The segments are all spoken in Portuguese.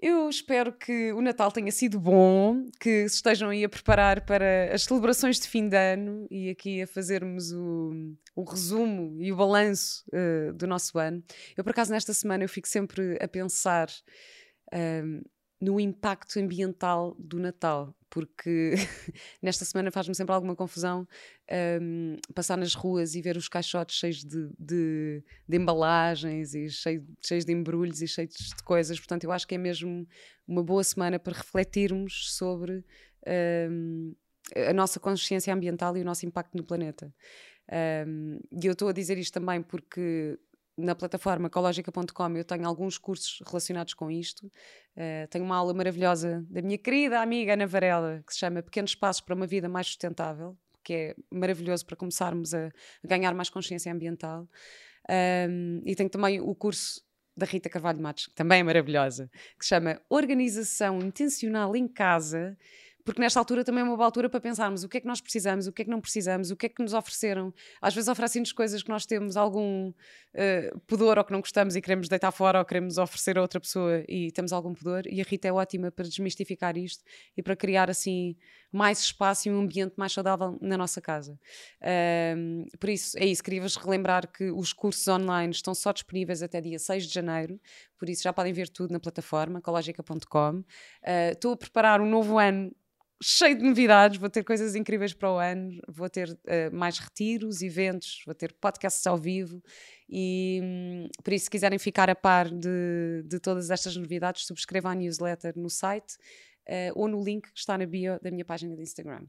Eu espero que o Natal tenha sido bom, que se estejam aí a preparar para as celebrações de fim de ano e aqui a fazermos o, o resumo e o balanço uh, do nosso ano. Eu, por acaso, nesta semana eu fico sempre a pensar uh, no impacto ambiental do Natal porque nesta semana faz-me sempre alguma confusão um, passar nas ruas e ver os caixotes cheios de, de, de embalagens e cheio, cheios de embrulhos e cheios de coisas. Portanto, eu acho que é mesmo uma boa semana para refletirmos sobre um, a nossa consciência ambiental e o nosso impacto no planeta. Um, e eu estou a dizer isto também porque na plataforma ecologica.com eu tenho alguns cursos relacionados com isto. Uh, tenho uma aula maravilhosa da minha querida amiga Ana Varela, que se chama Pequenos Passos para uma Vida Mais Sustentável, que é maravilhoso para começarmos a, ganhar mais consciência ambiental. Um, e tenho também o curso da Rita Carvalho Matos, que também é maravilhosa, que se chama Organização Intencional em Casa porque nesta altura também é uma boa altura para pensarmos o que é que nós precisamos, o que é que não precisamos, o que é que nos ofereceram. Às vezes oferecem-nos coisas que nós temos algum uh, pudor ou que não gostamos e queremos deitar fora ou queremos oferecer a outra pessoa e temos algum pudor. E a Rita é ótima para desmistificar isto e para criar assim mais espaço e um ambiente mais saudável na nossa casa. Uh, por isso, é isso. Queria-vos relembrar que os cursos online estão só disponíveis até dia 6 de janeiro, por isso já podem ver tudo na plataforma ecologica.com. Uh, estou a preparar um novo ano cheio de novidades, vou ter coisas incríveis para o ano, vou ter uh, mais retiros, eventos, vou ter podcasts ao vivo e hum, por isso se quiserem ficar a par de, de todas estas novidades, subscrevam a newsletter no site uh, ou no link que está na bio da minha página de Instagram.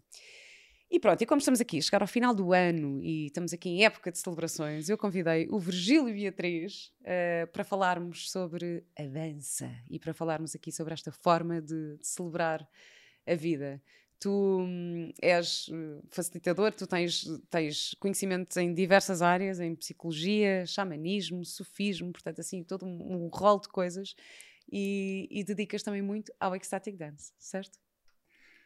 E pronto, e como estamos aqui, chegar ao final do ano e estamos aqui em época de celebrações, eu convidei o Virgílio Beatriz uh, para falarmos sobre a dança e para falarmos aqui sobre esta forma de, de celebrar a vida. Tu hum, és eh, facilitador, tu tens, tens conhecimentos em diversas áreas, em psicologia, xamanismo, sufismo, portanto, assim, todo um, um rol de coisas, e, e dedicas também muito ao ecstatic dance, certo?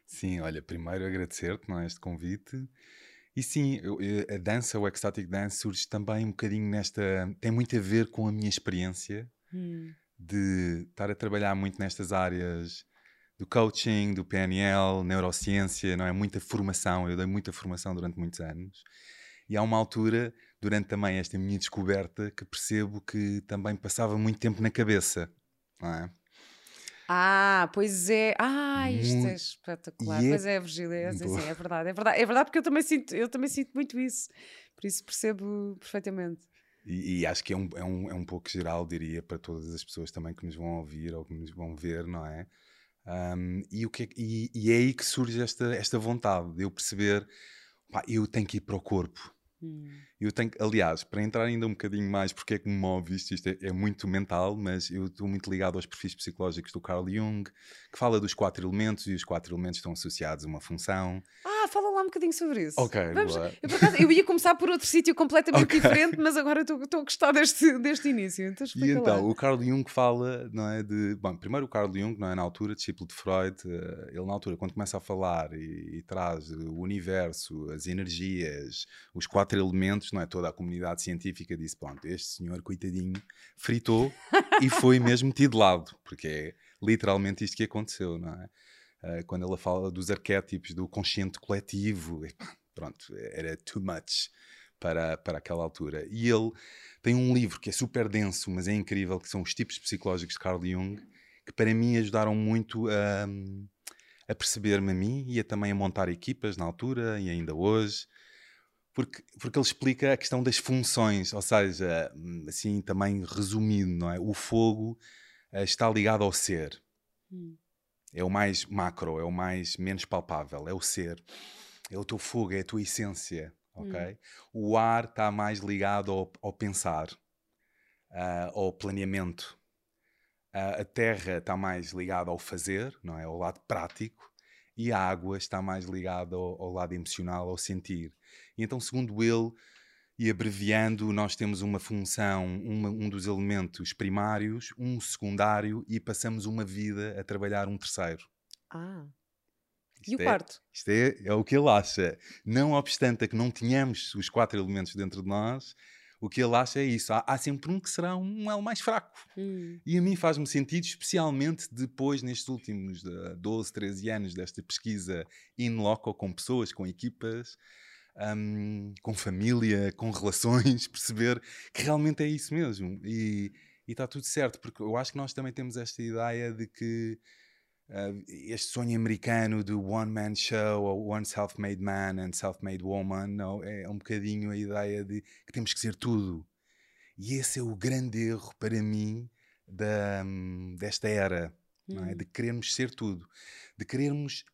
Sim, olha, primeiro agradecer-te é, este convite. E sim, eu, a dança, o ecstatic dance, surge também um bocadinho nesta. tem muito a ver com a minha experiência hum. de estar a trabalhar muito nestas áreas do coaching, do PNL, neurociência, não é? Muita formação, eu dei muita formação durante muitos anos. E há uma altura, durante também esta minha descoberta, que percebo que também passava muito tempo na cabeça, não é? Ah, pois é. Ah, isto é muito... é espetacular. É... Pois é, Virgília, é, sim, é verdade, é verdade. É verdade porque eu também sinto, eu também sinto muito isso. Por isso percebo perfeitamente. E, e, acho que é um, é, um, é um pouco geral, diria, para todas as pessoas também que nos vão ouvir ou que nos vão ver, não é? Um, e, o que é, e, e, é aí que surge esta, esta vontade de eu perceber, pá, eu tenho que ir para o corpo. Hum. Eu tenho, aliás, para entrar ainda um bocadinho mais, porque é que me move isto, isto é, é muito mental, mas eu estou muito ligado aos perfis psicológicos do Carl Jung, que fala dos quatro elementos e os quatro elementos estão associados a uma função. Ah, fala lá um bocadinho sobre isso. Ok, Vamos, eu, acaso, eu, ia começar por outro sítio completamente okay. diferente, mas agora estou a gostar deste, deste início. Então, e então, lá. o Carl Jung fala, não é, de... Bom, primeiro o Carl Jung, não é, na altura, discípulo de Freud, eh, ele na altura, quando começa a falar e, e traz o universo, as energias, os quatro elementos, não é, toda a comunidade científica disse: pronto, este senhor, coitadinho, fritou e foi mesmo metido de lado, porque é literalmente isto que aconteceu, não é? Uh, quando ela fala dos arquétipos do consciente coletivo, e, pronto, era too much para, para aquela altura. E ele tem um livro que é super denso, mas é incrível, que são os tipos psicológicos de Carl Jung, que para mim ajudaram muito a, a perceber-me a mim e a também a montar equipas na altura e ainda hoje porque, porque ele explica a questão das funções, ou seja, hum, assim também resumindo, não é? O fogo uh, está ligado ao ser. Hum. É o mais macro, é o mais menos palpável, é o ser. É o teu fogo, é a tua essência, ok? Hum. O ar está mais ligado ao, ao pensar, uh, ao planeamento. Uh, a terra está mais ligada ao fazer, não é? Ao lado prático. E a água está mais ligada ao, ao lado emocional, ao sentir. E então, segundo ele, e abreviando, nós temos uma função, uma, um dos elementos primários, um secundário e passamos uma vida a trabalhar um terceiro. Ah. Isto e o é, quarto? Isto é, é o que ele acha. Não obstante a que não tenhamos os quatro elementos dentro de nós, o que ele acha é isso. Há, há sempre um que será um elo mais fraco. Hum. E a mim faz-me sentido, especialmente depois, nestes últimos uh, 12, 13 anos desta pesquisa in loco, com pessoas, com equipas, um, com família, com relações, perceber que realmente é isso mesmo. E está tudo certo, porque eu acho que nós também temos esta ideia de que uh, este sonho americano do one man show ou one self-made man and self-made woman não, é um bocadinho a ideia de que temos que ser tudo. E esse é o grande erro para mim da, desta era, hum. é? de querermos ser tudo, de querermos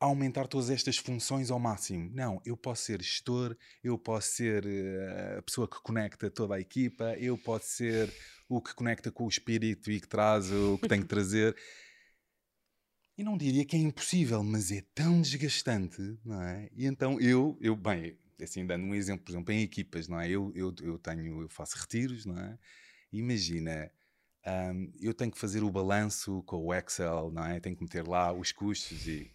aumentar todas estas funções ao máximo. Não, eu posso ser gestor, eu posso ser uh, a pessoa que conecta toda a equipa, eu posso ser o que conecta com o espírito e que traz o que tem que trazer. E não diria que é impossível, mas é tão desgastante, não é? E então eu, eu bem, assim, dando um exemplo, por exemplo, em equipas, não é? Eu, eu, eu tenho, eu faço retiros, não é? Imagina, um, eu tenho que fazer o balanço com o Excel, não é? Tenho que meter lá os custos e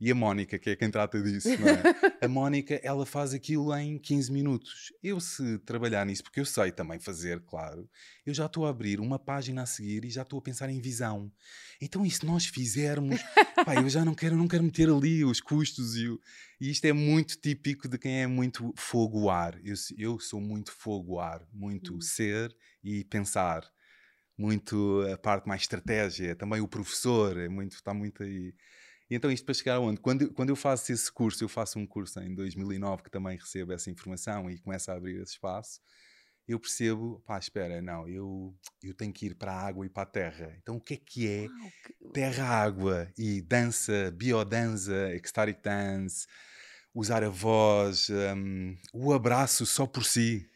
e a Mónica, que é quem trata disso, não é? a Mónica, ela faz aquilo em 15 minutos. Eu, se trabalhar nisso, porque eu sei também fazer, claro, eu já estou a abrir uma página a seguir e já estou a pensar em visão. Então, e se nós fizermos, pá, eu já não quero, não quero meter ali os custos e, o, e isto é muito típico de quem é muito fogo-ar. Eu, eu sou muito fogo-ar, muito hum. ser e pensar muito a parte mais estratégia, também o professor, é muito, está muito aí. E então isto para chegar aonde? Quando, quando eu faço esse curso, eu faço um curso em 2009 que também recebo essa informação e começa a abrir esse espaço, eu percebo, pá, espera, não, eu, eu tenho que ir para a água e para a terra. Então o que é que é terra-água e dança, biodança, ecstatic dance, usar a voz, um, o abraço só por si.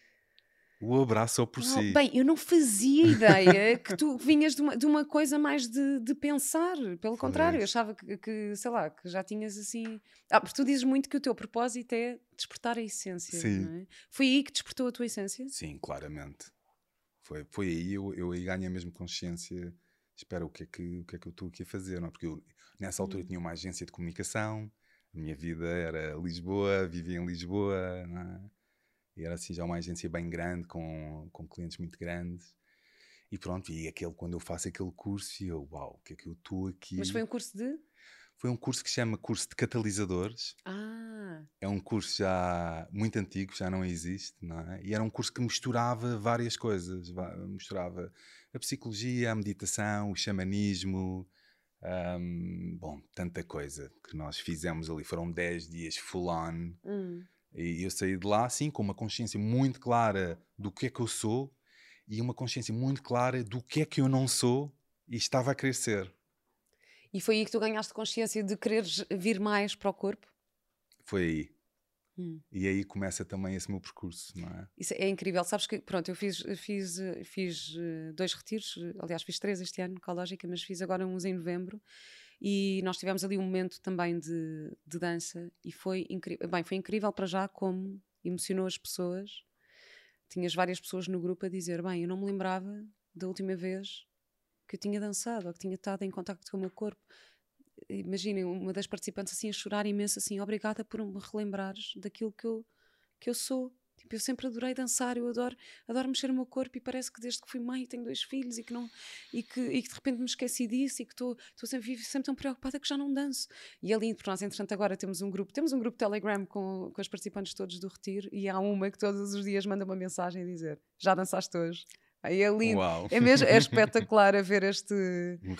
O abraço só por não, si. Bem, eu não fazia ideia que tu vinhas de uma, de uma coisa mais de, de pensar. Pelo contrário, eu achava que, que, sei lá, que já tinhas assim. Ah, porque tu dizes muito que o teu propósito é despertar a essência. Sim. É? Foi aí que despertou a tua essência? Sim, claramente. Foi, foi aí, eu, eu aí ganhei mesmo consciência. Espera, o que é que, o que, é que eu estou aqui a fazer? Não? É? Porque eu, nessa altura hum. tinha uma agência de comunicação, a minha vida era Lisboa, vivia em Lisboa, não é? E era assim já uma agência bem grande, com, com clientes muito grandes. E pronto, e aquele, quando eu faço aquele curso, e eu, uau, o que é que eu estou aqui? Mas foi um curso de? Foi um curso que se chama Curso de Catalisadores. Ah. É um curso já muito antigo, já não existe, não é? E era um curso que misturava várias coisas. Misturava a psicologia, a meditação, o xamanismo, um, bom, tanta coisa que nós fizemos ali. Foram 10 dias full on. Hum. E eu saí de lá, assim, com uma consciência muito clara do que é que eu sou e uma consciência muito clara do que é que eu não sou e estava a ser. E foi aí que tu ganhaste consciência de quereres vir mais para o corpo? Foi aí. Hum. E aí começa também esse meu percurso, não é? Isso é incrível. Sabes que, pronto, eu fiz, fiz, fiz eh, dois retiros, aliás, fiz três este ano, ecológica, mas fiz agora uns em novembro e nós tivemos ali um momento também de, de dança e foi incrível. Bem, foi incrível para já como emocionou as pessoas. Tinhas várias pessoas no grupo a dizer: Bem, eu não me lembrava da última vez que eu tinha dançado ou que tinha estado em contato com o meu corpo. Imaginem uma das participantes assim a chorar imenso, assim, obrigada por me relembrares daquilo que eu, que eu sou Tipo, eu sempre adorei dançar, eu adoro, adoro mexer o meu corpo e parece que desde que fui mãe tenho dois filhos e que, não, e que, e que de repente me esqueci disso e que estou sempre, sempre tão preocupada que já não danço. E ali, porque nós, entretanto, agora temos um grupo, temos um grupo Telegram com, com os participantes todos do retiro e há uma que todos os dias manda uma mensagem a dizer: Já dançaste hoje? Aí é lindo. Uau. É mesmo, é espetacular a ver este.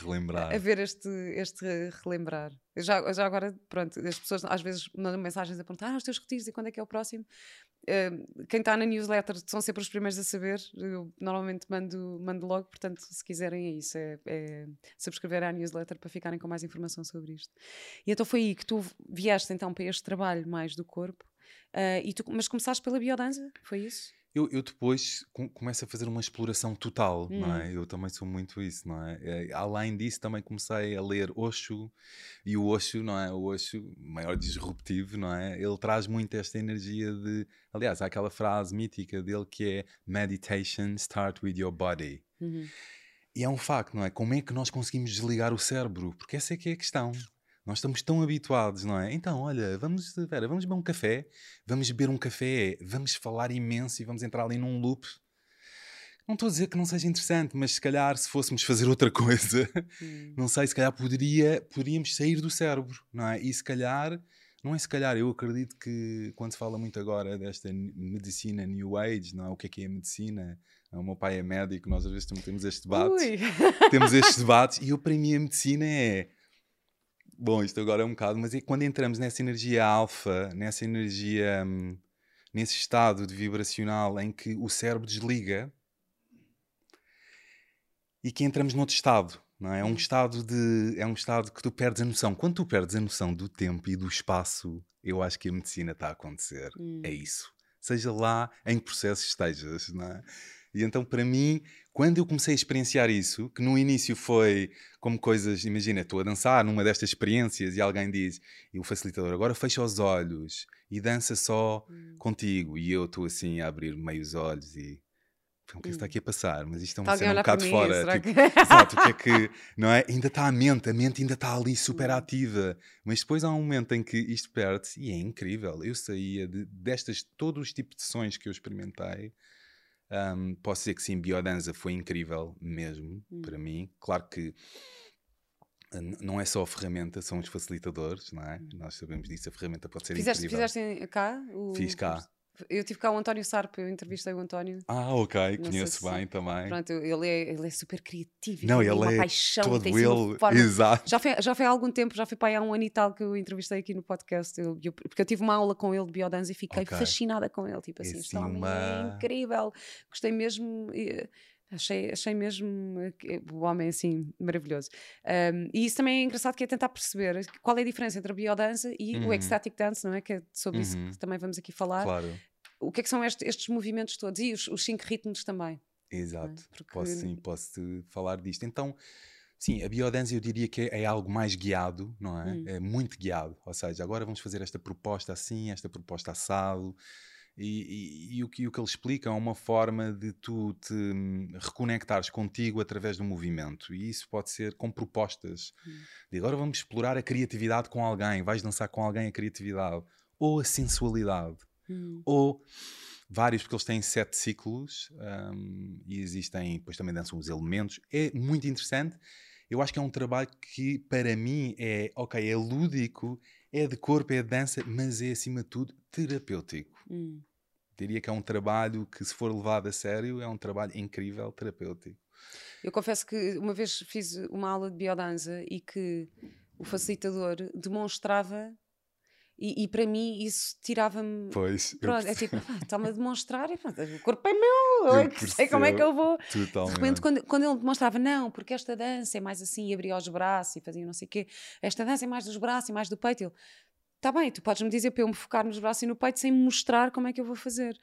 relembrar. A ver este, este relembrar. Já, já agora, pronto, as pessoas às vezes mandam mensagens a perguntar: ah, os teus retiros e quando é que é o próximo? Quem está na newsletter são sempre os primeiros a saber. Eu normalmente mando, mando logo, portanto, se quiserem, é isso: é, é subscrever à newsletter para ficarem com mais informação sobre isto. E então foi aí que tu vieste então para este trabalho mais do corpo, uh, e tu, mas começaste pela biodança, foi isso? Eu, eu depois com- começo a fazer uma exploração total, não é? Eu também sou muito isso, não é? Eh, Além disso, também comecei a ler Osho, e o Osho, não é? O Osho, maior disruptivo, não é? Ele traz muito esta energia de. Aliás, há aquela frase mítica dele que é Meditation start with your body. Uhum. E é um facto, não é? Como é que nós conseguimos desligar o cérebro? Porque essa é que é a questão. Nós estamos tão habituados, não é? Então, olha, vamos, Vera, vamos beber um café, vamos beber um café, vamos falar imenso e vamos entrar ali num loop. Não estou a dizer que não seja interessante, mas se calhar se fôssemos fazer outra coisa, Hum. não sei, se calhar poderia, poderíamos sair do cérebro, não é? E se calhar, não é se calhar, eu acredito que quando se fala muito agora desta medicina New Age, não é? O que é que é a medicina? O meu pai é médico, nós às vezes temos este debate Ui. temos estes debates e eu para mim a medicina é bom, isto agora é um bocado, mas é quando entramos nessa energia alfa, nessa energia hum, nesse estado de vibracional em que o cérebro desliga e que entramos noutro estado, não é? É um estado de é um estado que tu perdes a noção. Quando tu perdes a noção do tempo e do espaço, eu acho que a medicina está a acontecer. Hum. É isso. Seja lá em que processo estejas, não é? E então, para mim, quando eu comecei a experienciar isso, que no início foi como coisas, imagina, estou a dançar numa destas experiências e alguém diz, e o facilitador, agora fecha os olhos e dança só Hum. contigo. E eu estou assim a abrir meio os olhos e. O que é que está aqui a passar? Mas isto é uma cena um bocado mim? fora. Tipo, que- Exato, o que é que, não é? Ainda está a mente, a mente ainda está ali super Hum. ativa. Mas depois há um momento em que isto perde-se e é incrível. Eu saía de, destas, todos os tipos de sessões que eu experimentei. Hum, posso dizer que sim, biodança foi incrível mesmo Hum. para mim. Claro que n- não é só a ferramenta, são os facilitadores, não é? Nós sabemos disso, a ferramenta pode ser Fizeste, incrível. fizeste cá? o Fiz cá. Eu tive cá o António Sarpa, eu entrevistei o António. Ah, ok, sei conheço se- bem também. Pronto, ele é, ele é super criativo Não, ele uma é paixão, Todo tem assim uma ele, forma exato. Já foi, já foi há algum tempo, já foi para aí há um ano e tal que eu entrevistei aqui no podcast. Eu, eu- porque eu tive uma aula com ele de biodança e fiquei Ok. fascinada com ele. Tipo assim, É assim homem é uma- incrível. Gostei mesmo. e, Achei, achei mesmo o homem assim maravilhoso. Um, e isso também é engraçado que é tentar perceber qual é a diferença entre a biodança e o Uhum. ecstatic dance, não é? Que é sobre isso Uhum. que também vamos aqui falar. Claro, O que é que são este- estes movimentos todos? E os, os cinco ritmos também. exato. Porque- Posso sim, posso falar disto. Então, sim, a biodança eu diria que é, é algo mais guiado, não é? Hum. É muito guiado. Ou seja, agora vamos fazer esta proposta assim, esta proposta assado. E, e- e o, que, o que ele explica é uma forma de tu te hum, reconectares contigo através do movimento. E isso pode ser com propostas. Hum. De agora vamos explorar a criatividade com alguém, vais dançar com alguém a criatividade. Ou a sensualidade. Hum. ou vários, porque eles têm sete ciclos hum, e existem, depois também dançam os elementos. É muito interessante. Eu acho que é um trabalho que, para mim, é ok, é lúdico, é de corpo, é de dança, mas é acima de tudo terapêutico. Hum. Diria que é um trabalho que, se for levado a sério, é um trabalho incrível terapêutico. Eu confesso que uma vez fiz uma aula de biodança e que o facilitador demonstrava, e, e para mim isso tirava-me. Pois, Pronto, é tipo, "Ah, está-me a demonstrar, e pronto, o corpo é meu, eu, Eu é que sei como é que eu vou. De totalmente. repente, quando, quando ele demonstrava, não, porque esta dança é mais assim, e abria os braços e fazia não sei o quê, esta dança é mais dos braços e mais do peito. Ele, está bem, tu podes-me dizer para eu me focar nos braços e no peito sem me mostrar como é que eu vou fazer,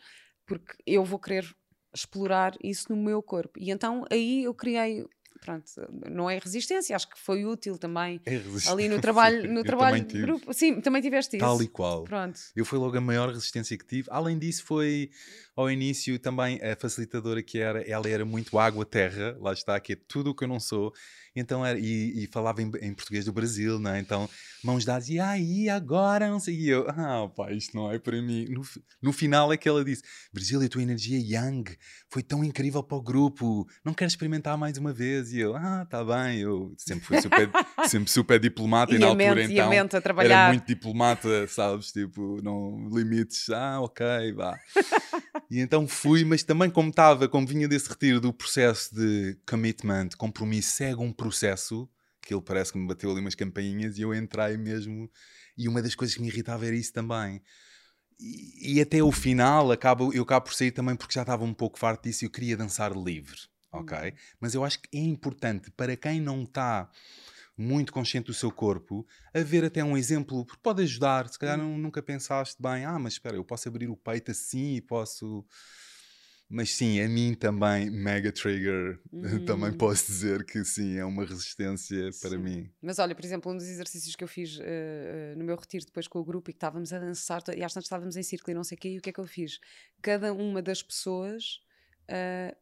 porque eu vou querer explorar isso no meu corpo. E então aí eu criei, pronto, não é resistência, acho que foi útil também É ali no trabalho, no trabalho de grupo. Sim, também tiveste isso. Tal e qual. Pronto. Eu foi logo a maior resistência que tive. Além disso, foi ao início também a facilitadora que era, ela era muito água-terra, lá está, que é tudo o que eu não sou. Então era, e, e falava em, em português do Brasil, né? Então, mãos dadas, e aí, agora, não sei. E eu, ah, pá, isto não é para mim. No, no final é que ela disse: Brasil, a tua energia Yang foi tão incrível para o grupo, não queres experimentar mais uma vez? E eu, ah, tá bem. Eu sempre fui super, sempre super diplomata e, E na altura mente, e então a mente a era muito diplomata, sabes? Tipo, não limites. Ah, ok, vá. E então fui, mas também como estava, como vinha desse retiro do processo de commitment, compromisso, segue um processo, que ele parece que me bateu ali umas campainhas e eu entrei mesmo. E uma das coisas que me irritava era isso também. E, e até o final, acabo, eu acabo por sair também porque já estava um pouco farto disso e eu queria dançar livre, ok? Uhum. Mas eu acho que é importante para quem não está muito consciente do seu corpo, haver até um exemplo, porque pode ajudar. Se calhar Hum. nu- nunca pensaste bem, ah, mas espera, eu posso abrir o peito assim e posso. Mas sim, a mim também, mega trigger, também Hum. posso dizer que sim, é uma resistência para Sim. mim. Mas olha, por exemplo, um dos exercícios que eu fiz eh, no meu retiro depois com o grupo e que estávamos a dançar, e às tantas estávamos em círculo e não sei o quê, e o que é que eu fiz? Cada uma das pessoas eh,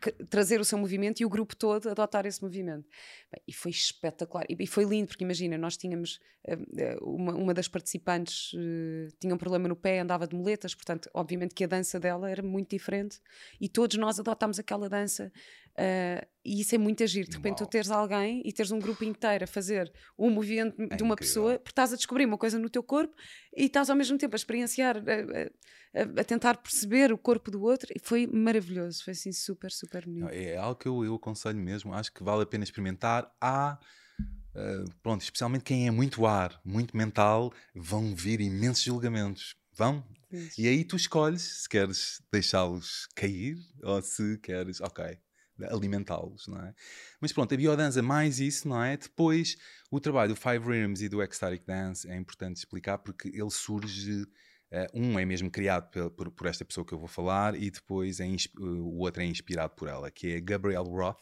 que- trazer o seu movimento e o grupo todo adotar esse movimento. Bem, e foi espetacular. E, e foi lindo, porque imagina, nós tínhamos eh, eh, uma, uma das participantes eh, tinha um problema no pé, andava de muletas, portanto, obviamente que a dança dela era muito diferente e todos nós adotámos aquela dança. eh, e isso é muito agir. De repente, tu Uau. teres alguém e teres um grupo inteiro a fazer um movimento É de uma incrível. pessoa, porque estás a descobrir uma coisa no teu corpo e estás ao mesmo tempo a experienciar, a- a- a tentar perceber o corpo do outro. E foi maravilhoso. Foi assim super, super bonito. Não, É algo que eu, eu aconselho mesmo. Acho que vale a pena experimentar. Há, eh, pronto, especialmente quem é muito ar, muito mental, vão vir imensos julgamentos. Vão. E aí tu escolhes se queres deixá-los cair ou se queres, ok, alimentá-los, não é? Mas pronto, a biodança mais isso, não é? Depois, o trabalho do Five Rhythms e do Ecstatic Dance é importante explicar porque ele surge, eh, um é mesmo criado pel- por, por esta pessoa que eu vou falar e depois é insp- o outro é inspirado por ela, que é Gabrielle Roth.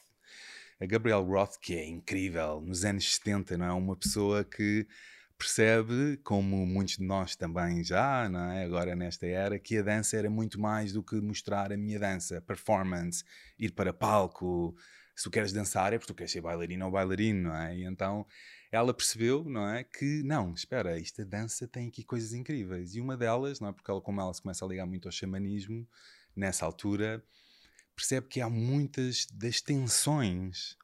A Gabrielle Roth, que é incrível, nos anos 70, não é? Uma pessoa que percebe, como muitos de nós também já, não é? agora nesta era, que a dança era muito mais do que mostrar a minha dança, performance, ir para palco. Se tu queres dançar é porque tu queres ser bailarina ou bailarino, não é? E então ela percebeu, não é? Que não, espera, esta dança tem aqui coisas incríveis. E uma delas, não é? Porque ela, como ela se começa a ligar muito ao xamanismo, nessa altura, percebe que há muitas das tensões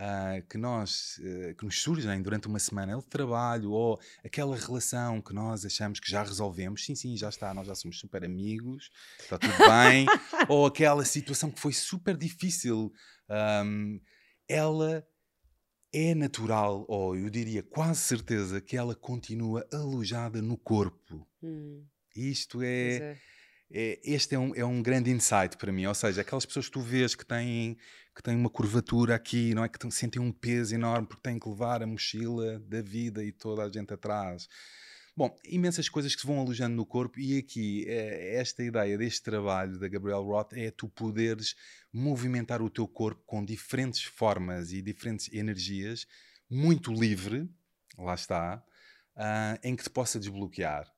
ah, que nós eh, que nos surgem durante uma semana de trabalho ou aquela relação que nós achamos que já resolvemos, sim, sim, já está, nós já somos super amigos, está tudo bem, ou aquela situação que foi super difícil, ahm, ela é natural, ou eu diria quase certeza que ela continua alojada no corpo. Hum, Isto é, é. é- este é um, é um grande insight para mim. Ou seja, aquelas pessoas que tu vês que têm, que têm uma curvatura aqui, não é? Que sentem um peso enorme porque têm que levar a mochila da vida e toda a gente atrás. Bom, imensas coisas que se vão alojando no corpo, e aqui eh, esta ideia deste trabalho da Gabrielle Roth é tu poderes movimentar o teu corpo com diferentes formas e diferentes energias, muito livre, lá está, ah, em que te possa desbloquear.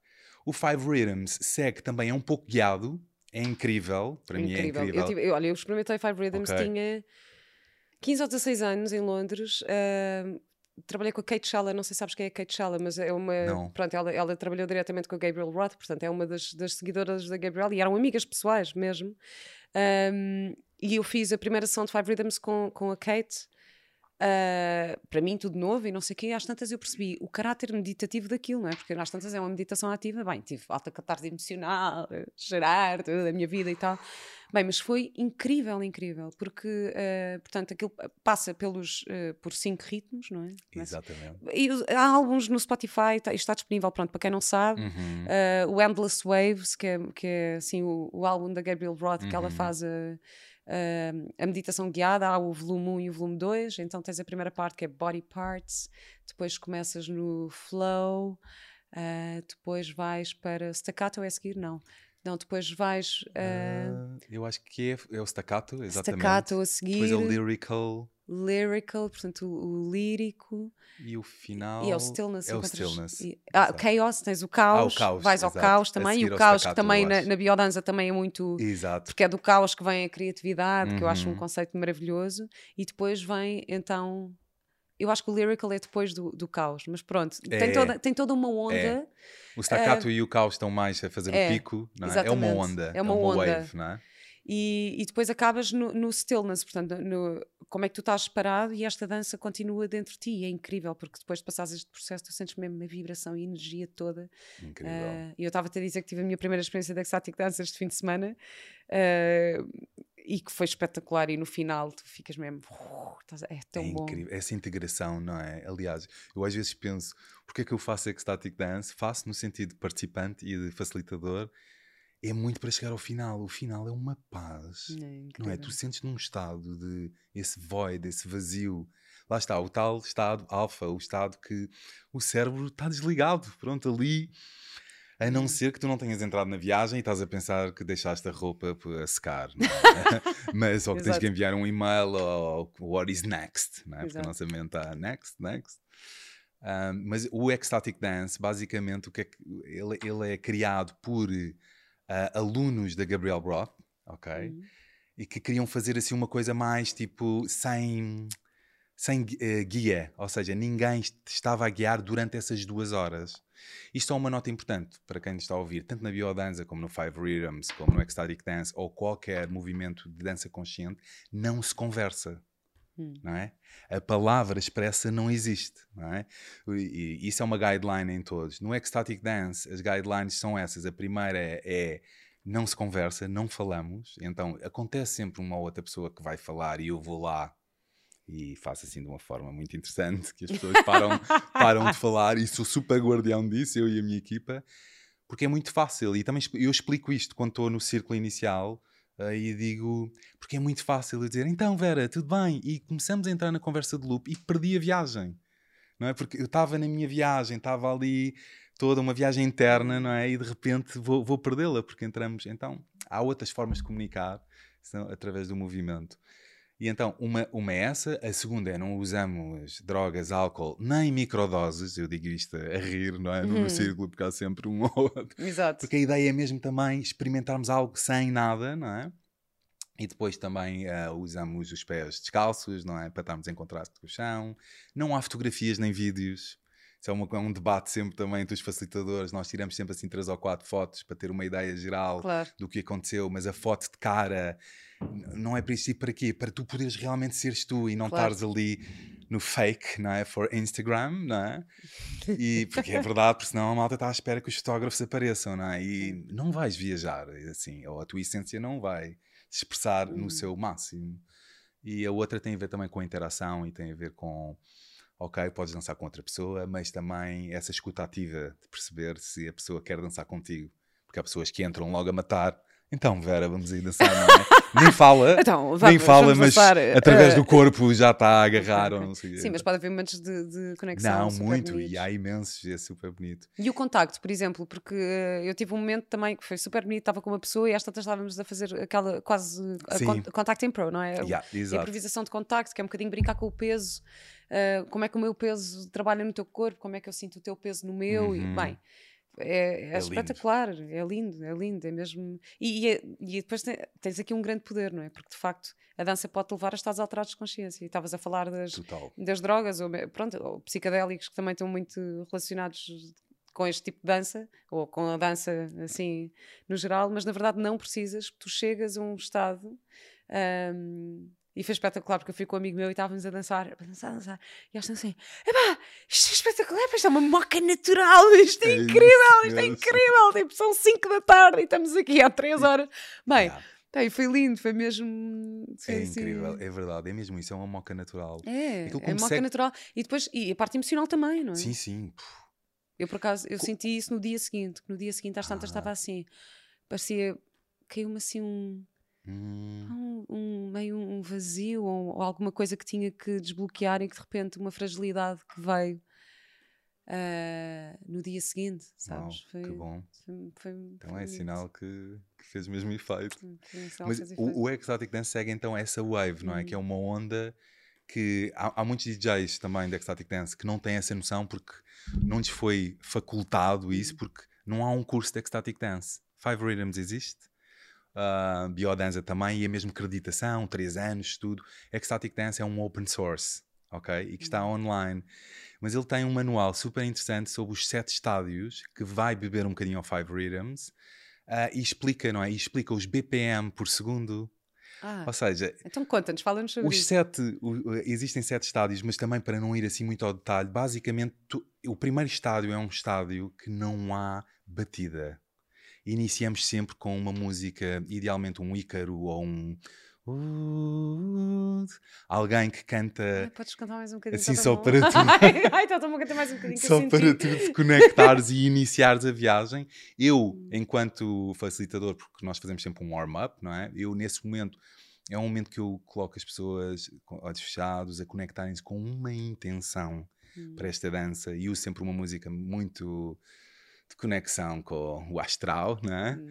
O Five Rhythms segue também, é um pouco guiado, é incrível, para mim é incrível. incrível. Eu tive- eu- olha, eu experimentei Five Rhythms, Ok. tinha 15 ou 16 anos em Londres. ah, trabalhei com a Kate Shalla, não sei se sabes quem é a Kate Shalla, mas é uma. Não. Pronto, ela, ela trabalhou diretamente com a Gabriel Roth, portanto é uma das, das seguidoras da Gabriel e eram amigas pessoais mesmo. Ahm, e eu fiz a primeira sessão de Five Rhythms com, com a Kate. Ah, para mim, tudo novo e não sei o quê. Às tantas eu percebi o caráter meditativo daquilo, não é? Porque às tantas é uma meditação ativa. Bem, tive alta catarse emocional, chorar, toda a minha vida e tal. Bem, mas foi incrível, incrível, porque, eh, portanto, aquilo passa pelos, eh, por cinco ritmos, não é? Exatamente. E há álbuns no Spotify, tá- está disponível, pronto, para quem não sabe. Uhum. O Endless Waves, que é, que é assim, o, o álbum da Gabriel Roth, que ela Uhum. faz a, a, a meditação guiada. Há o volume 1 e o volume 2, então tens a primeira parte que é Body Parts, depois começas no Flow, eh, depois vais para Staccato, é a seguir? Não. Não, depois vais. eh, Ah, eu acho que é, é o staccato, exatamente. Staccato a Depois seguir, é o lyrical lyrical, portanto o, o lírico e o final e é o stillness. é o stillness. e- ah, chaos, tens o caos, caos, vais ao exato. caos A também, e o ao caos que também na, na biodança também é muito. Exato. Porque é do caos que vem a criatividade, que eu acho um Uhum. conceito maravilhoso, e depois vem então. Eu acho que o lyrical é depois do, do caos, mas pronto, É. tem, toda, tem toda uma onda. O staccato e o caos estão mais a fazer é, o pico, não é? É uma onda, É uma onda. wave, não é? E, e depois acabas no, no stillness, portanto, no, como é que tu estás parado e esta dança continua dentro de ti. É incrível, porque depois de passares este processo, tu sentes mesmo a vibração e a energia toda. Incrível. E eu estava-te a dizer que tive a minha primeira experiência de Ecstatic Dance este fim de semana ah, e que foi espetacular. E no final tu ficas mesmo. "Uh, é tão é bom. incrível, essa integração, não é? Aliás, eu às vezes penso, porque é que eu faço ecstatic dance? Faço no sentido de participante e de facilitador, é muito para chegar ao final. O final é uma paz, É não é? Tu sentes num estado de esse void, esse vazio. Lá está, o tal estado alfa, o estado que o cérebro está desligado, pronto, ali. A não ser que tu não tenhas entrado na viagem e estás a pensar que deixaste a roupa a secar, é? mas ou que tens que enviar um e-mail ou what is next, não é? porque a nossa mente está next, next. Um, mas o Ecstatic Dance, basicamente, o que é que, ele, ele é criado por uh, alunos da Gabriel Roth, ok? Uhum. E que queriam fazer assim uma coisa mais tipo sem, sem uh, guia, ou seja, ninguém estava a guiar durante essas duas horas. Isto é uma nota importante para quem está a ouvir, tanto na biodança como no Five Rhythms, como no Ecstatic Dance ou qualquer movimento de dança consciente, não se conversa. Hum. Não é? A palavra expressa não existe. Não é? E, e isso é uma guideline em todos. No Ecstatic Dance, as guidelines são essas. A primeira é, é não se conversa, não falamos. Então acontece sempre uma outra pessoa que vai falar e eu vou lá e faço assim de uma forma muito interessante que as pessoas param, param de falar e sou super guardião disso, eu e a minha equipa, porque é muito fácil. E também eu explico isto quando estou no círculo inicial uh, e digo, porque é muito fácil eu dizer, então Vera, tudo bem? E começamos a entrar na conversa de loop e perdi a viagem. Não é? Porque eu estava na minha viagem, estava ali toda uma viagem interna, não é? E de repente vou, vou perdê-la, porque entramos. Então, há outras formas de comunicar são através do movimento. E então, uma, uma é essa, a segunda é não usamos drogas, álcool, nem microdoses, eu digo isto a rir, não é? No uhum. círculo, porque há sempre um ou outro. Exato. Porque a ideia é mesmo também experimentarmos algo sem nada, não é? E depois também uh, usamos os pés descalços, não é? Para estarmos em contraste com o chão. Não há fotografias nem vídeos. Isso é, uma, é um debate sempre também entre os facilitadores. Nós tiramos sempre assim três ou quatro fotos para ter uma ideia geral claro. do que aconteceu, mas a foto de cara não é para isso e para quê? Para tu poderes realmente seres tu e não claro. estares ali no fake, não é? For Instagram, não é? E, porque é verdade, porque senão a malta está à espera que os fotógrafos apareçam, não é? E não vais viajar, assim, ou a tua essência não vai se expressar no hum. seu máximo. E a outra tem a ver também com a interação e tem a ver com, ok, podes dançar com outra pessoa, mas também essa escuta ativa de perceber se a pessoa quer dançar contigo. Porque há pessoas que entram logo a matar então, Vera, vamos aí dançar, não é? nem fala, então, vamos, nem fala, mas dançar, através uh... do corpo já está a agarrar ou não sei Sim, mas pode haver momentos de, de conexão. Não, muito, bonitos. e há imensos, é super bonito. E o contacto, por exemplo, porque uh, eu tive um momento também que foi super bonito, estava com uma pessoa e às tantas estávamos a fazer aquela quase uh, contacto em pro, não é? Yeah, a improvisação de contacto, que é um bocadinho brincar com o peso, uh, como é que o meu peso trabalha no teu corpo, como é que eu sinto o teu peso no meu, uhum. e bem é, é, é espetacular, lindo. é lindo, é lindo, é mesmo. E, e, é, e depois tens aqui um grande poder, não é? Porque de facto a dança pode levar a estados alterados de consciência. E estavas a falar das, das drogas, ou, pronto, ou psicadélicos que também estão muito relacionados com este tipo de dança, ou com a dança assim no geral, mas na verdade não precisas, tu chegas a um estado. Um, e foi espetacular porque eu fui com um amigo meu e estávamos a dançar, a dançar, a dançar. E eles estão assim: epá, isto é espetacular, isto é uma moca natural, isto é, é incrível, isto é incrível. Tipo, são 5 da tarde e estamos aqui há 3 horas. Bem. Yeah. Tá, foi lindo, foi mesmo. Foi é assim... incrível, é verdade, é mesmo isso, é uma moca natural. É, é uma moca natural. E depois, e a parte emocional também, não é? Sim, sim. Eu por acaso, eu senti isso no dia seguinte, que no dia seguinte às tantas ah. estava assim, parecia, caiu-me assim um Hum. Um, um, meio um vazio ou, ou, alguma coisa que tinha que desbloquear e que de repente uma fragilidade que veio uh, no dia seguinte, sabes? Uau, foi, que bom. Foi, foi, então é sinal que, que, fez mesmo efeito. Mas o, o Exotic Dance segue então essa wave, não é? Que é uhum. uma onda que há, há, muitos DJs também de Ecstatic Dance que não têm essa noção porque não lhes foi facultado isso, uhum. porque não há um curso de Ecstatic Dance. Five Rhythms existe, uh, biodança também, e a mesma acreditação, 3 anos, estudo. Ecstatic Dance é um open source, ok? E que está uhum. online. Mas ele tem um manual super interessante sobre os sete estádios, que vai beber um bocadinho ao Five Rhythms, uh, e explica, não é? E explica os BPM por segundo, ah, Ou seja, então conta-nos, fala-nos sobre os isso. Sete, o, existem sete estádios, mas também para não ir assim muito ao detalhe, basicamente tu, o primeiro estádio é um estádio que não há batida iniciamos sempre com uma música, idealmente um Ícaro ou um. alguém que canta. Ai, podes cantar mais um bocadinho. Assim, só para tu. Ai, então estou a cantar mais um bocadinho. Só para tu te conectares e iniciares a viagem. Eu, hum. enquanto facilitador, porque nós fazemos sempre um warm-up, não é? Eu, nesse momento, é um momento que eu coloco as pessoas, olhos fechados, a conectarem-se com uma intenção hum. para esta dança e uso sempre uma música muito de conexão com o astral, né? Hum.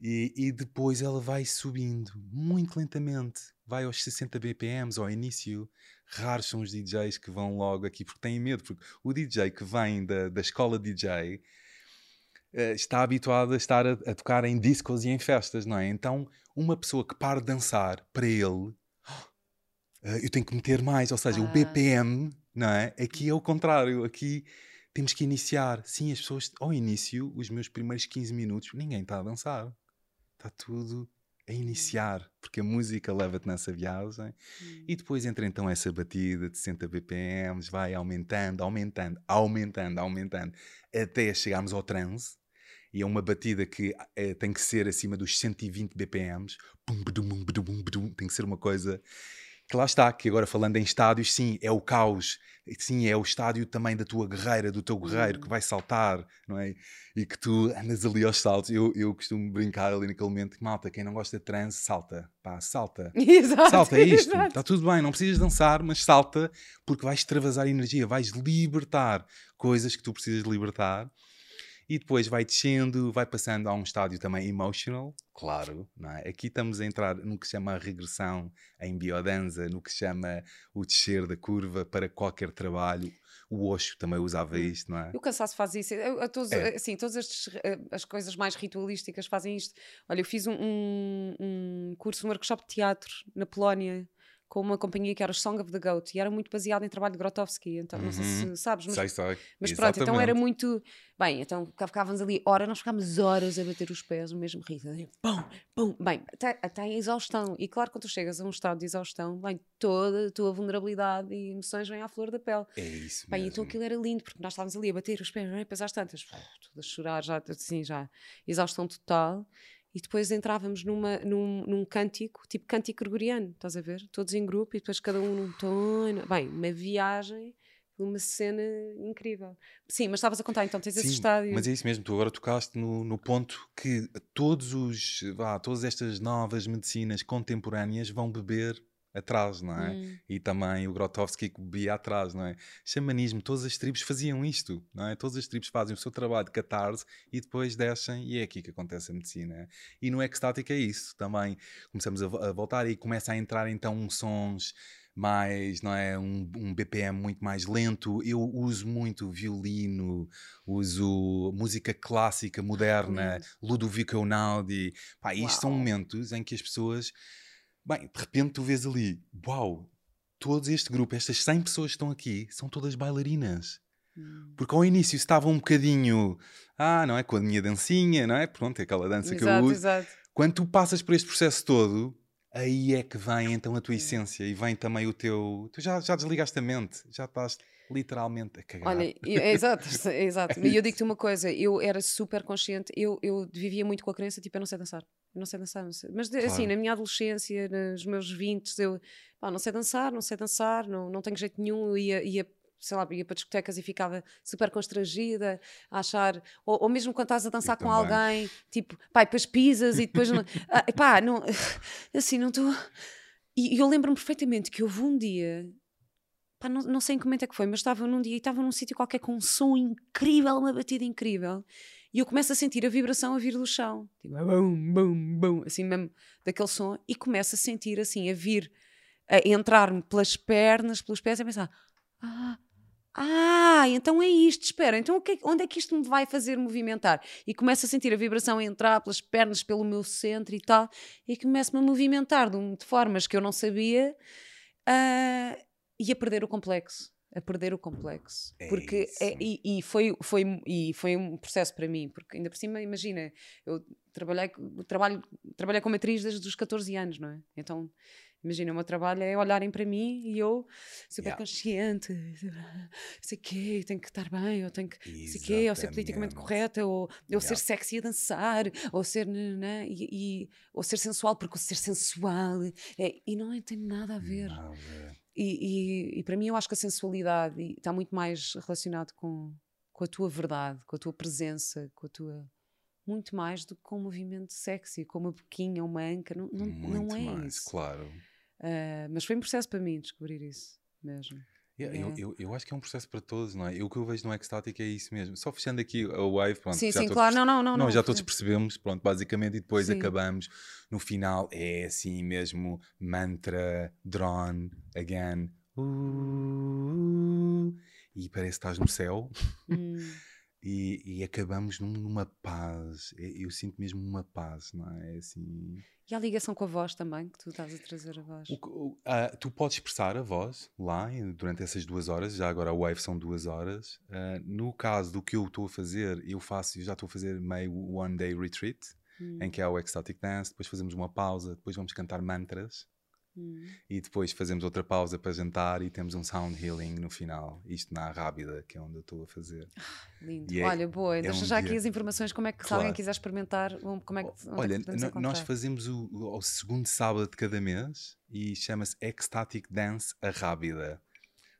E, e depois ela vai subindo muito lentamente, vai aos 60 BPMs ao início. Raros são os DJs que vão logo aqui porque têm medo, porque o DJ que vem da, da escola DJ eh, está habituado a estar a, a tocar em discos e em festas, não é? Então, uma pessoa que para de dançar, para ele, eh, eu tenho que meter mais, ou seja, o Ah. BPM, não é? Aqui é o contrário, aqui temos que iniciar. Sim, as pessoas, ao início, os meus primeiros 15 minutos, ninguém está a dançar. Está tudo a iniciar, porque a música leva-te nessa viagem. Hum. E depois entra então essa batida de 60 BPMs, vai aumentando, aumentando, aumentando, aumentando, até chegarmos ao transe. E é uma batida que eh, tem que ser acima dos 120 BPMs. Tem que ser uma coisa que lá está, que agora falando em estádios, sim, é o caos. Sim, é o estádio também da tua guerreira, do teu guerreiro que vai saltar, não é? E que tu andas ali aos saltos. Eu, eu costumo brincar ali naquele momento, malta, quem não gosta de transe, salta. Pá, salta. Exato, Salta, é isto. exato. Está tudo bem, não precisas dançar, mas salta porque vais extravasar energia, vais libertar coisas que tu precisas libertar. E depois vai descendo, vai passando a um estádio também emotional, claro. Não é? Aqui estamos a entrar no que se chama a regressão em biodanza, no que se chama o descer da curva para qualquer trabalho. O Osho também usava Hum. isto, não é? O cansaço faz isso. Eu- todos, É. assim, todas estes, eh, as coisas mais ritualísticas fazem isto. Olha, eu fiz um, um, um curso, um workshop de teatro na Polónia com uma companhia que era o Song of the Goat e era muito baseado em trabalho de Grotowski. Então, não sei Uhum. se sabes, mas sei, sei. Mas pronto, então era Exatamente. muito. Bem, então cá ficávamos ali horas, nós ficámos horas a bater os pés no mesmo ritmo. Pum, pum. Bem, até, até a exaustão. E claro, quando tu chegas a um estado de exaustão, bem, toda a tua vulnerabilidade e emoções vêm à flor da pele. É isso Bem, mesmo. então aquilo era lindo, porque nós estávamos ali a bater os pés? Depois às tantas, tudo a chorar, já, assim, já, exaustão total. E depois entrávamos numa, num, num cântico, tipo cântico gregoriano, estás a ver? Todos em grupo e depois cada um num tono. Bem, uma viagem, uma cena incrível. Sim, mas estavas a contar, então tens esse Sim, estádio. Mas é isso mesmo, tu agora tocaste no, no ponto que todos os, vá, todas estas novas medicinas contemporâneas vão beber atrás, não é? Hum. E também o Grotowski que bebia atrás, não é? Xamanismo, todas as tribos faziam isto, não é? Todas as tribos fazem o seu trabalho de catarse e depois descem e é aqui que acontece a medicina. E no ecstatic é isso, também começamos a, a voltar e começa a entrar então sons mais, não é, um, um BPM muito mais lento. Eu uso muito violino, uso música clássica moderna. Ludovico Einaudi. Pá, isto são momentos em que as pessoas, bem, de repente tu vês ali, uau, todo este grupo, estas 100 pessoas que estão aqui, são todas bailarinas. Hum. Porque ao início estava um bocadinho, ah, não é, com a minha dancinha, não é? Pronto, é aquela dança que eu Exato, uso. exato. Quando tu passas por este processo todo, aí é que vem então a tua essência e vem também o teu. Tu já, já desligaste a mente, já estás literalmente a cagar. Olha, é exato, exato. E eu digo-te uma coisa, eu era super consciente, eu, eu vivia muito com a crença, tipo, eu não sei dançar. Eu não sei dançar, não sei. Mas assim, Claro. na minha adolescência, nos meus 20, eu pá, não sei dançar, não sei dançar, não, não tenho jeito nenhum, eu ia, ia sei lá, ia para discotecas e ficava super constrangida a achar, ou, ou mesmo quando estás a dançar com também. alguém, tipo, pá, depois pisas e depois, não, ah, pá, não, assim, não estou. E, e eu lembro-me perfeitamente que houve um dia, pá, não, não sei em que momento é que foi, mas estava num dia e estava num sítio qualquer com um som incrível, uma batida incrível, e eu começo a sentir a vibração a vir do chão, tipo, bum, bum, bum, assim mesmo, daquele som, e começo a sentir assim, a vir, a entrar-me pelas pernas, pelos pés, e a pensar, ah, ah, então é isto, espera, então o que é- onde é que isto me vai fazer movimentar? E começo a sentir a vibração a entrar pelas pernas, pelo meu centro e tal, e começo-me a movimentar de, de formas que eu não sabia ah, e a perder o complexo. A perder o complexo. É porque é- e, e foi, foi, e foi um processo para mim, porque ainda por cima, imagina, eu trabalhei, trabalho, trabalhei como atriz desde os 14 anos, não é? Então, imagina, o meu trabalho é olharem para mim e eu, super Yeah. consciente, sei quê, eu tenho que estar bem, eu tenho que sei quê, ou ser politicamente correta, ou eu ser Yeah. sexy a dançar, ou ser, nananã, e, e- ou ser sensual, porque ser sensual é, e não tem nada a ver. Nada a ver. E, e, e para mim eu acho que a sensualidade está muito mais relacionado com, com a tua verdade, com a tua presença, com a tua. Muito mais do que com um movimento sexy, com uma boquinha, uma anca, não, não, não Muito é mais, isso. claro. Ah, mas foi um processo para mim descobrir isso mesmo. Eu, eu, É. eu, eu acho que é um processo para todos, não é? Eu, o que eu vejo no Ecstatic é isso mesmo. Só fechando aqui a wave, pronto. sim, já sim, todos claro. Não, não, não. Não, já todos percebemos, pronto, basicamente, e depois Sim. acabamos no final, é assim mesmo, mantra, drone, again, uh, e parece que estás no céu, Hum. e, e acabamos num- numa paz, eu, sinto mesmo uma paz, não é? É assim... E a ligação com a voz também, que tu estás a trazer a voz. O ah, tu podes expressar a voz lá durante essas duas horas, já agora a wave são duas horas. Ah, no caso do que eu estou a fazer, eu faço, eu já estou a fazer meio one day retreat, Hum, em que há o ecstatic dance, depois fazemos uma pausa, depois vamos cantar mantras hum. e depois fazemos outra pausa para jantar e temos um sound healing no final. Isto na Rábida, que é onde eu estou a fazer. Lindo. E é- Olha, boa. é Deixa um já aqui dia- as informações. Como é que, se Claro. alguém quiser experimentar, como é que. onde é que Olha, nós fazemos o, o- segundo sábado de cada mês e chama-se Ecstatic Dance a Rábida.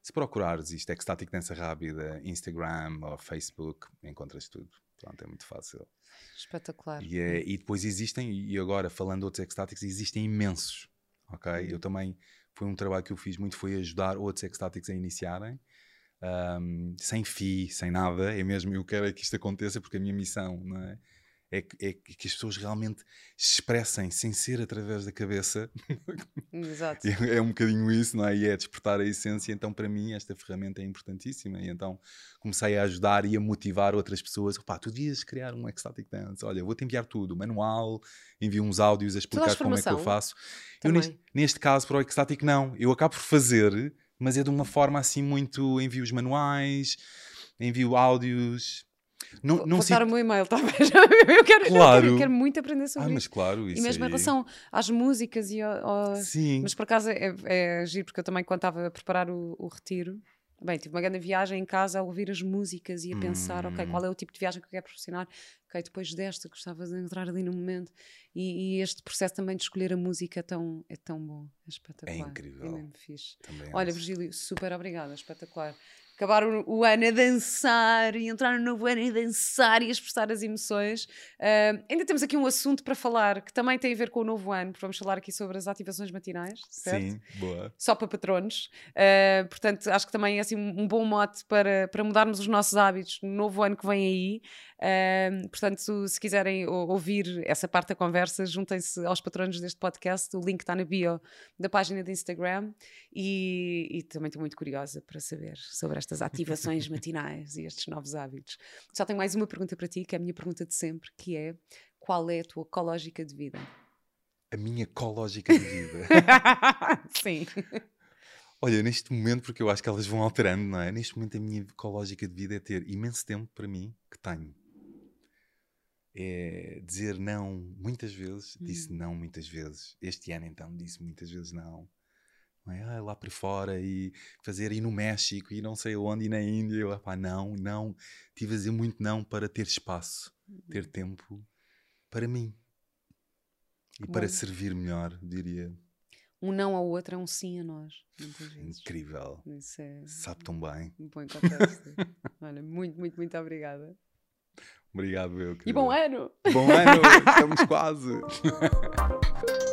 Se procurares isto, Ecstatic Dance a Rábida, Instagram ou Facebook, encontras tudo. Pronto, é muito fácil. Espetacular. E, é- e depois existem, e agora falando de outros ecstatics, existem imensos. Ok? Eu também, foi um trabalho que eu fiz muito, foi ajudar outros ecstatics a iniciarem. ahm, sem FII, sem nada, é mesmo, eu quero é que isto aconteça porque a minha missão não é? É, que, é que as pessoas realmente se expressem sem ser através da cabeça. Exato. É, é um bocadinho isso, não é? E é despertar a essência. Então, para mim, esta ferramenta é importantíssima. E então comecei a ajudar e a motivar outras pessoas. Pá, tu devias criar um Ecstatic Dance. Olha, vou-te enviar tudo, manual, envio uns áudios a explicar como é que eu faço. Eu, Também. neste, neste caso, para o Ecstatic, não. Eu acabo por fazer, mas é de uma forma assim muito. Envio os manuais, envio áudios. Não, não vou dar o meu e-mail, tá bem? Eu quero, eu Claro. quero, eu quero muito aprender sobre Ah, mas isso. claro, isso E mesmo em aí- relação às músicas e ao, ao- Sim. Mas por acaso é, é giro, porque eu também, quando estava a preparar o, o retiro, bem, tive uma grande viagem em casa a ouvir as músicas e a pensar, ok, Hum. qual é o tipo de viagem que eu quero proporcionar? Ok, depois desta, gostava de entrar ali no momento. E, e este processo também de escolher a música é tão, é tão bom, é espetacular. É incrível. É mesmo fixe. Também Olha. Virgílio, super obrigada, espetacular. Acabar o, o ano a dançar e entrar no novo ano a dançar e a expressar as emoções. Ah, ainda temos aqui um assunto para falar que também tem a ver com o novo ano, porque vamos falar aqui sobre as ativações matinais, certo? Sim, boa. Só para patronos. Ah, portanto, acho que também é assim, um bom mote para, para mudarmos os nossos hábitos no novo ano que vem aí. Ah, portanto, se quiserem ou- ouvir essa parte da conversa, juntem-se aos patronos deste podcast. O link está na bio da página de Instagram. E, e também estou muito curiosa para saber sobre estas ativações matinais e estes novos hábitos. Só tenho mais uma pergunta para ti, que é a minha pergunta de sempre, que é qual é a tua ecológica de vida? A minha ecológica de vida. Sim. Olha, neste momento, porque eu acho que elas vão alterando, não é? Neste momento, a minha ecológica de vida é ter imenso tempo para mim, que tenho. É dizer não muitas vezes, disse não muitas vezes. Este ano, então, disse muitas vezes não. É? Ah, lá para fora e fazer ir no México e não sei onde e na Índia. Eu, não, não. Tive a dizer muito não para ter espaço, ter tempo para mim. E para Bom. servir melhor, diria. Um não ao outro é um sim a nós. Incrível. Isso é Sabe tão bem. um bom. Olha, muito, muito, muito obrigada. Obrigado, eu. E bom ano! Bom ano! Estamos quase!